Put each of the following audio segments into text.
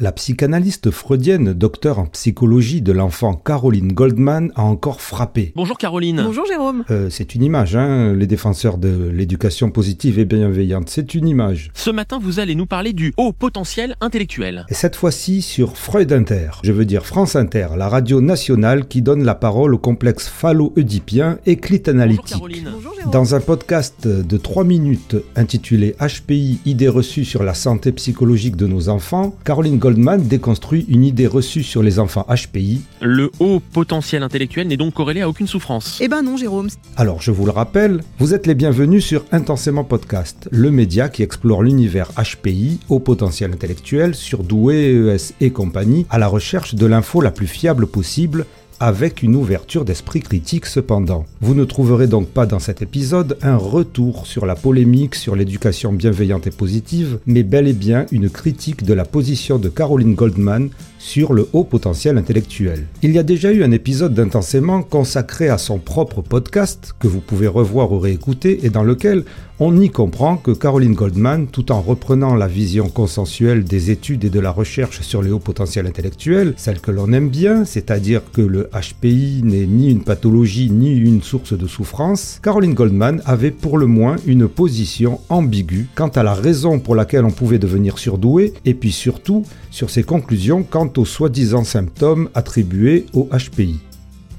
La psychanalyste freudienne, docteur en psychologie de l'enfant Caroline Goldman, a encore frappé. Bonjour Caroline. Bonjour Jérôme. Euh, c'est une image, hein, les défenseurs de l'éducation positive et bienveillante. C'est une image. Ce matin, vous allez nous parler du haut potentiel intellectuel. Et cette fois-ci sur Freud Inter. Je veux dire France Inter, la radio nationale qui donne la parole au complexe phallo-oedipien et clite analytique. Bonjour Caroline. Bonjour Jérôme. Dans un podcast de 3 minutes intitulé HPI, idées reçues sur la santé psychologique de nos enfants, Caroline Goldman déconstruit une idée reçue sur les enfants HPI. Le haut potentiel intellectuel n'est donc corrélé à aucune souffrance. Eh ben non Jérôme. Alors je vous le rappelle, vous êtes les bienvenus sur Intensément Podcast, le média qui explore l'univers HPI, au potentiel intellectuel, surdoué, ES et compagnie, à la recherche de l'info la plus fiable possible avec une ouverture d'esprit critique cependant. Vous ne trouverez donc pas dans cet épisode un retour sur la polémique sur l'éducation bienveillante et positive, mais bel et bien une critique de la position de Caroline Goldman sur le haut potentiel intellectuel. Il y a déjà eu un épisode d'intensément consacré à son propre podcast, que vous pouvez revoir ou réécouter, et dans lequel on y comprend que Caroline Goldman, tout en reprenant la vision consensuelle des études et de la recherche sur le haut potentiel intellectuel, celle que l'on aime bien, c'est-à-dire que le HPI n'est ni une pathologie ni une source de souffrance, Caroline Goldman avait pour le moins une position ambiguë quant à la raison pour laquelle on pouvait devenir surdoué, et puis surtout sur ses conclusions quant aux soi-disant symptômes attribués au HPI.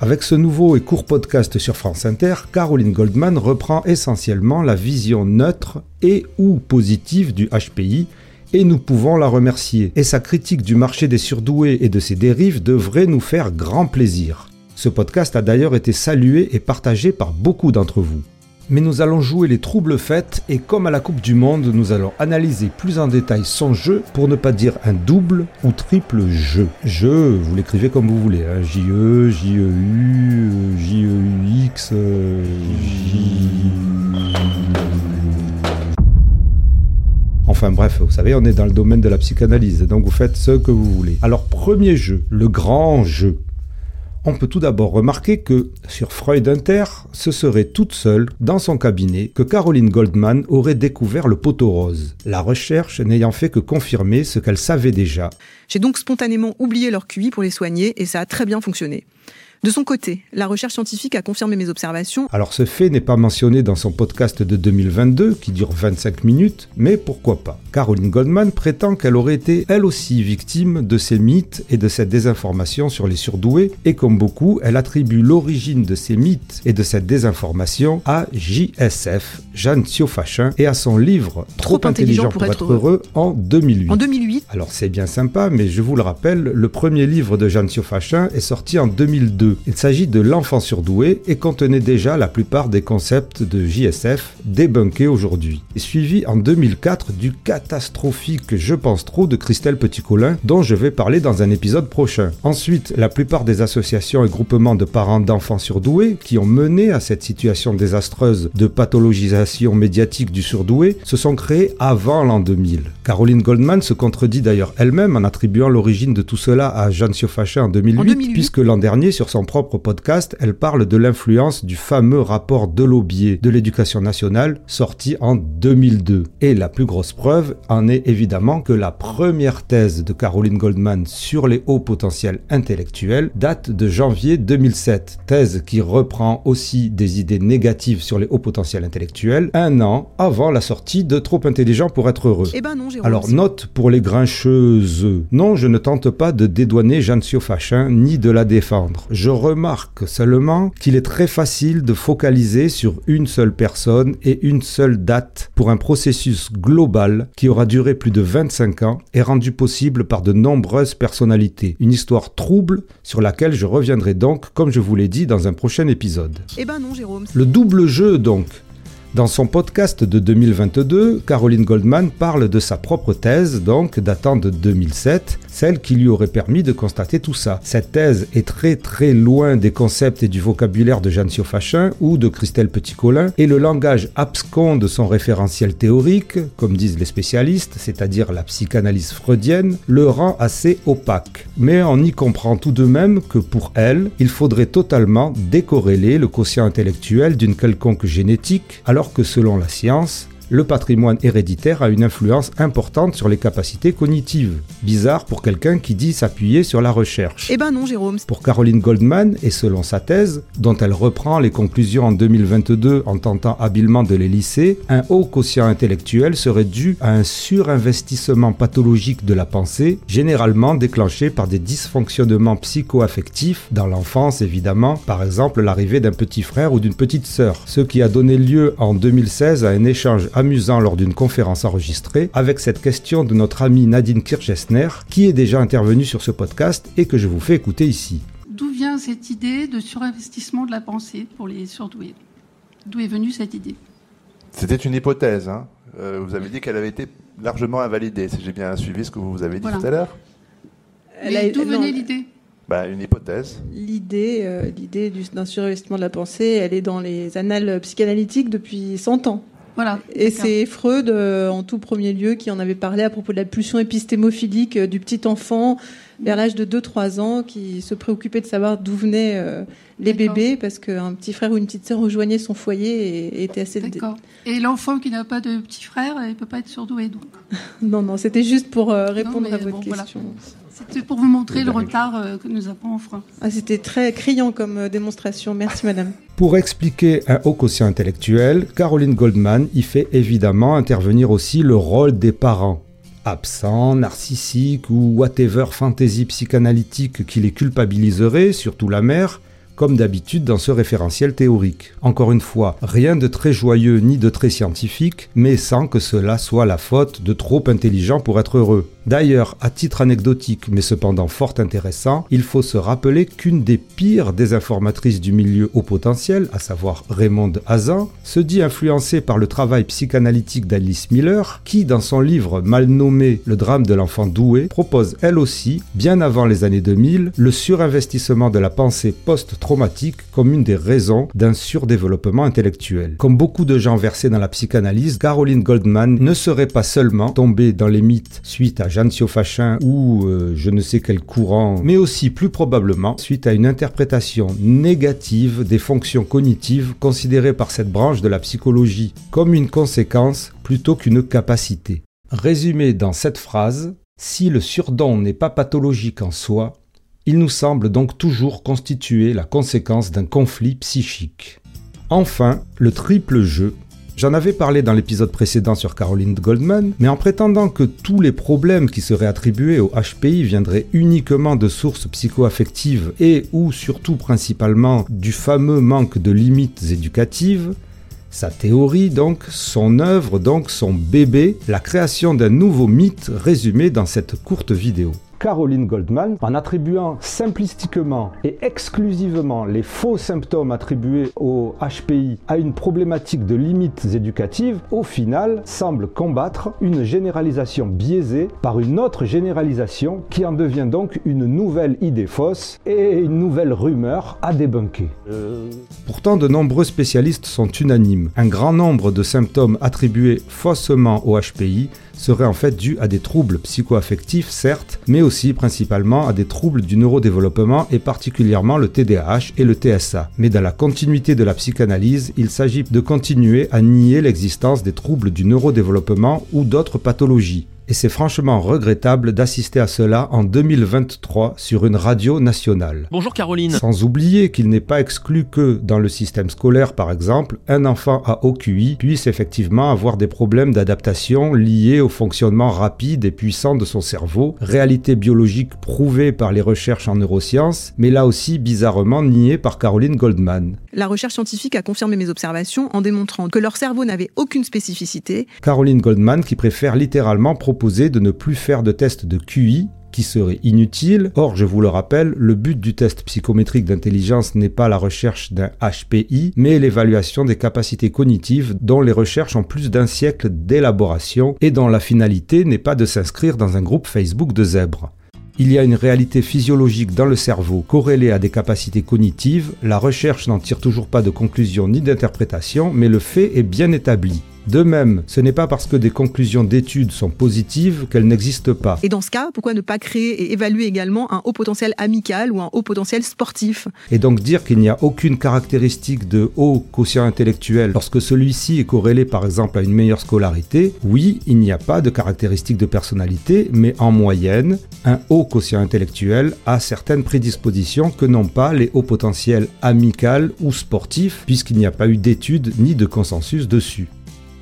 Avec ce nouveau et court podcast sur France Inter, Caroline Goldman reprend essentiellement la vision neutre et ou positive du HPI et nous pouvons la remercier. Et sa critique du marché des surdoués et de ses dérives devrait nous faire grand plaisir. Ce podcast a d'ailleurs été salué et partagé par beaucoup d'entre vous. Mais nous allons jouer les troubles fêtes et comme à la Coupe du Monde, nous allons analyser plus en détail son jeu pour ne pas dire un double ou triple jeu. Jeu, vous l'écrivez comme vous voulez, hein. J-E, J-E-U, J-E-U-X, euh, J... Enfin bref, vous savez, on est dans le domaine de la psychanalyse, donc vous faites ce que vous voulez. Alors premier jeu, le grand jeu. On peut tout d'abord remarquer que, sur Freud Inter, ce serait toute seule, dans son cabinet, que Caroline Goldman aurait découvert le poteau rose, la recherche n'ayant fait que confirmer ce qu'elle savait déjà. J'ai donc spontanément oublié leur QI pour les soigner et ça a très bien fonctionné. De son côté, la recherche scientifique a confirmé mes observations. Alors ce fait n'est pas mentionné dans son podcast de 2022, qui dure 25 minutes, mais pourquoi pas? Caroline Goldman prétend qu'elle aurait été elle aussi victime de ces mythes et de cette désinformation sur les surdoués, et comme beaucoup, elle attribue l'origine de ces mythes et de cette désinformation à JSF, Jeanne Siofachin, et à son livre Trop, intelligent pour, être heureux en 2008. En 2008, Alors c'est bien sympa, mais je vous le rappelle, le premier livre de Jeanne Siofachin est sorti en 2002. Il s'agit de L'enfant surdoué et contenait déjà la plupart des concepts de JSF débunkés aujourd'hui. Et suivi en 2004 du catastrophique Je pense trop de Christelle Petit-Colin, dont je vais parler dans un épisode prochain. Ensuite, la plupart des associations et groupements de parents d'enfants surdoués qui ont mené à cette situation désastreuse de pathologisation médiatique du surdoué se sont créés avant l'an 2000. Caroline Goldman se contredit d'ailleurs elle-même en attribuant l'origine de tout cela à Jeanne Siofachin en 2008, En 2008. puisque l'an dernier, sur son propre podcast, elle parle de l'influence du fameux rapport Delaubier de l'éducation nationale sorti en 2002. Et la plus grosse preuve en est évidemment que la première thèse de Caroline Goldman sur les hauts potentiels intellectuels date de janvier 2007, thèse qui reprend aussi des idées négatives sur les hauts potentiels intellectuels un an avant la sortie de Trop intelligent pour être heureux. eh ben non. Alors note pour les grincheuses. Non, je ne tente pas de dédouaner Jeanne Siofachin ni de la défendre. Je remarque seulement qu'il est très facile de focaliser sur une seule personne et une seule date pour un processus global qui aura duré plus de 25 ans et rendu possible par de nombreuses personnalités. Une histoire trouble sur laquelle je reviendrai donc, comme je vous l'ai dit, dans un prochain épisode. Eh ben non Jérôme. Le double jeu donc. Dans son podcast de 2022, Caroline Goldman parle de sa propre thèse, donc datant de 2007, celle qui lui aurait permis de constater tout ça. Cette thèse est très très loin des concepts et du vocabulaire de Jeanne Siofachin ou de Christelle Petit-Colin, et le langage abscon de son référentiel théorique, comme disent les spécialistes, c'est-à-dire la psychanalyse freudienne, le rend assez opaque. Mais on y comprend tout de même que pour elle, il faudrait totalement décorréler le quotient intellectuel d'une quelconque génétique, alors que selon la science, le patrimoine héréditaire a une influence importante sur les capacités cognitives. Bizarre pour quelqu'un qui dit s'appuyer sur la recherche. Eh ben non, Jérôme. Pour Caroline Goldman, et selon sa thèse, dont elle reprend les conclusions en 2022 en tentant habilement de les lisser, un haut quotient intellectuel serait dû à un surinvestissement pathologique de la pensée, généralement déclenché par des dysfonctionnements psycho-affectifs dans l'enfance évidemment, par exemple l'arrivée d'un petit frère ou d'une petite sœur, ce qui a donné lieu en 2016 à un échange amusant lors d'une conférence enregistrée avec cette question de notre amie Nadine Kirchesner qui est déjà intervenue sur ce podcast et que je vous fais écouter ici. D'où vient cette idée de surinvestissement de la pensée pour les surdoués? D'où est venue cette idée? C'était une hypothèse. Hein. Euh, vous avez dit qu'elle avait été largement invalidée, si j'ai bien suivi ce que vous avez dit Voilà. tout à l'heure. Mais d'où venait l'idée? Bah, une hypothèse. L'idée, euh, l'idée du- d'un surinvestissement de la pensée, elle est dans les annales psychanalytiques depuis 100 ans. Voilà. Et c'est Freud, euh, en tout premier lieu, qui en avait parlé à propos de la pulsion épistémophilique euh, du petit enfant vers l'âge de 2-3 ans, qui se préoccupait de savoir d'où venaient euh, les bébés, parce qu'un petit frère ou une petite sœur rejoignait son foyer et, et était assez... D'accord. Et l'enfant qui n'a pas de petit frère, il peut pas être surdoué. Donc. Non, non, c'était juste pour répondre à votre bon, voilà. C'était pour vous montrer le retard euh, que nous avons en France. Ah, c'était très criant comme euh, démonstration. Merci, madame. Pour expliquer un haut quotient intellectuel, Caroline Goldman y fait évidemment intervenir aussi le rôle des parents. Absents, narcissiques ou whatever fantaisie psychanalytique qui les culpabiliserait, surtout la mère, comme d'habitude dans ce référentiel théorique. Encore une fois, rien de très joyeux ni de très scientifique, mais sans que cela soit la faute de trop intelligents pour être heureux. D'ailleurs, à titre anecdotique, mais cependant fort intéressant, il faut se rappeler qu'une des pires désinformatrices du milieu au potentiel, à savoir Raymonde Hazan, se dit influencée par le travail psychanalytique d'Alice Miller, qui, dans son livre mal nommé Le drame de l'enfant doué, propose elle aussi, bien avant les années 2000, le surinvestissement de la pensée comme une des raisons d'un surdéveloppement intellectuel. Comme beaucoup de gens versés dans la psychanalyse, Caroline Goldman ne serait pas seulement tombée dans les mythes suite à Jeanne Siofachin ou euh, je ne sais quel courant, mais aussi plus probablement suite à une interprétation négative des fonctions cognitives considérées par cette branche de la psychologie comme une conséquence plutôt qu'une capacité. Résumé dans cette phrase, si le surdon n'est pas pathologique en soi, il nous semble donc toujours constituer la conséquence d'un conflit psychique. Enfin, le triple jeu. J'en avais parlé dans l'épisode précédent sur Caroline Goldman, mais en prétendant que tous les problèmes qui seraient attribués au HPI viendraient uniquement de sources psychoaffectives et ou surtout principalement du fameux manque de limites éducatives, sa théorie donc, son œuvre donc, son bébé, la création d'un nouveau mythe résumé dans cette courte vidéo. Caroline Goldman, en attribuant simplistiquement et exclusivement les faux symptômes attribués au HPI à une problématique de limites éducatives, au final semble combattre une généralisation biaisée par une autre généralisation qui en devient donc une nouvelle idée fausse et une nouvelle rumeur à débunker. Pourtant, de nombreux spécialistes sont unanimes. Un grand nombre de symptômes attribués faussement au HPI seraient en fait dus à des troubles psychoaffectifs, certes, mais aussi principalement à des troubles du neurodéveloppement et particulièrement le TDAH et le TSA. Mais dans la continuité de la psychanalyse, il s'agit de continuer à nier l'existence des troubles du neurodéveloppement ou d'autres pathologies. Et c'est franchement regrettable d'assister à cela en 2023 sur une radio nationale. Bonjour Caroline. Sans oublier qu'il n'est pas exclu que, dans le système scolaire par exemple, un enfant à haut QI puisse effectivement avoir des problèmes d'adaptation liés au fonctionnement rapide et puissant de son cerveau, réalité biologique prouvée par les recherches en neurosciences, mais là aussi bizarrement niée par Caroline Goldman. La recherche scientifique a confirmé mes observations en démontrant que leur cerveau n'avait aucune spécificité. Caroline Goldman qui préfère littéralement proposer de ne plus faire de test de QI qui serait inutile. Or, je vous le rappelle, le but du test psychométrique d'intelligence n'est pas la recherche d'un HPI, mais l'évaluation des capacités cognitives dont les recherches ont plus d'un siècle d'élaboration et dont la finalité n'est pas de s'inscrire dans un groupe Facebook de zèbres. Il y a une réalité physiologique dans le cerveau corrélée à des capacités cognitives, la recherche n'en tire toujours pas de conclusion ni d'interprétation, mais le fait est bien établi. De même, ce n'est pas parce que des conclusions d'études sont positives qu'elles n'existent pas. Et dans ce cas, pourquoi ne pas créer et évaluer également un haut potentiel amical ou un haut potentiel sportif? Et donc dire qu'il n'y a aucune caractéristique de haut quotient intellectuel lorsque celui-ci est corrélé par exemple à une meilleure scolarité, oui, il n'y a pas de caractéristique de personnalité, mais en moyenne, un haut quotient intellectuel a certaines prédispositions que n'ont pas les hauts potentiels amical ou sportifs, puisqu'il n'y a pas eu d'études ni de consensus dessus.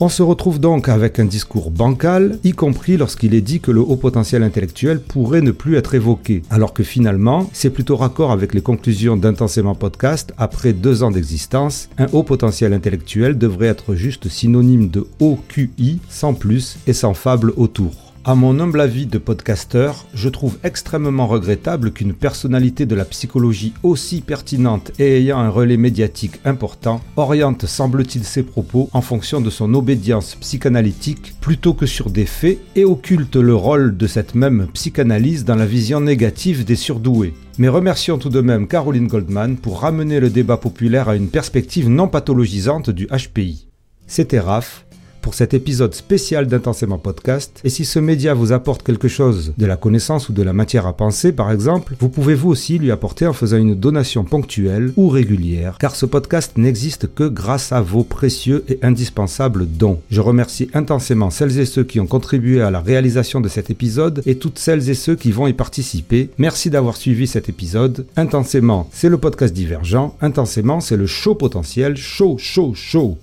On se retrouve donc avec un discours bancal, y compris lorsqu'il est dit que le haut potentiel intellectuel pourrait ne plus être évoqué, alors que finalement, c'est plutôt raccord avec les conclusions d'Intensément Podcast après deux ans d'existence, un haut potentiel intellectuel devrait être juste synonyme de haut QI, sans plus et sans fable autour. À mon humble avis de podcasteur, je trouve extrêmement regrettable qu'une personnalité de la psychologie aussi pertinente et ayant un relais médiatique important oriente, semble-t-il, ses propos en fonction de son obédience psychanalytique plutôt que sur des faits et occulte le rôle de cette même psychanalyse dans la vision négative des surdoués. Mais remercions tout de même Caroline Goldman pour ramener le débat populaire à une perspective non pathologisante du HPI. C'était Raph, pour cet épisode spécial d'Intensément Podcast. Et si ce média vous apporte quelque chose, de la connaissance ou de la matière à penser par exemple, vous pouvez vous aussi lui apporter en faisant une donation ponctuelle ou régulière, car ce podcast n'existe que grâce à vos précieux et indispensables dons. Je remercie intensément celles et ceux qui ont contribué à la réalisation de cet épisode et toutes celles et ceux qui vont y participer. Merci d'avoir suivi cet épisode. Intensément, c'est le podcast divergent. Intensément, c'est le show potentiel. Show, show, show.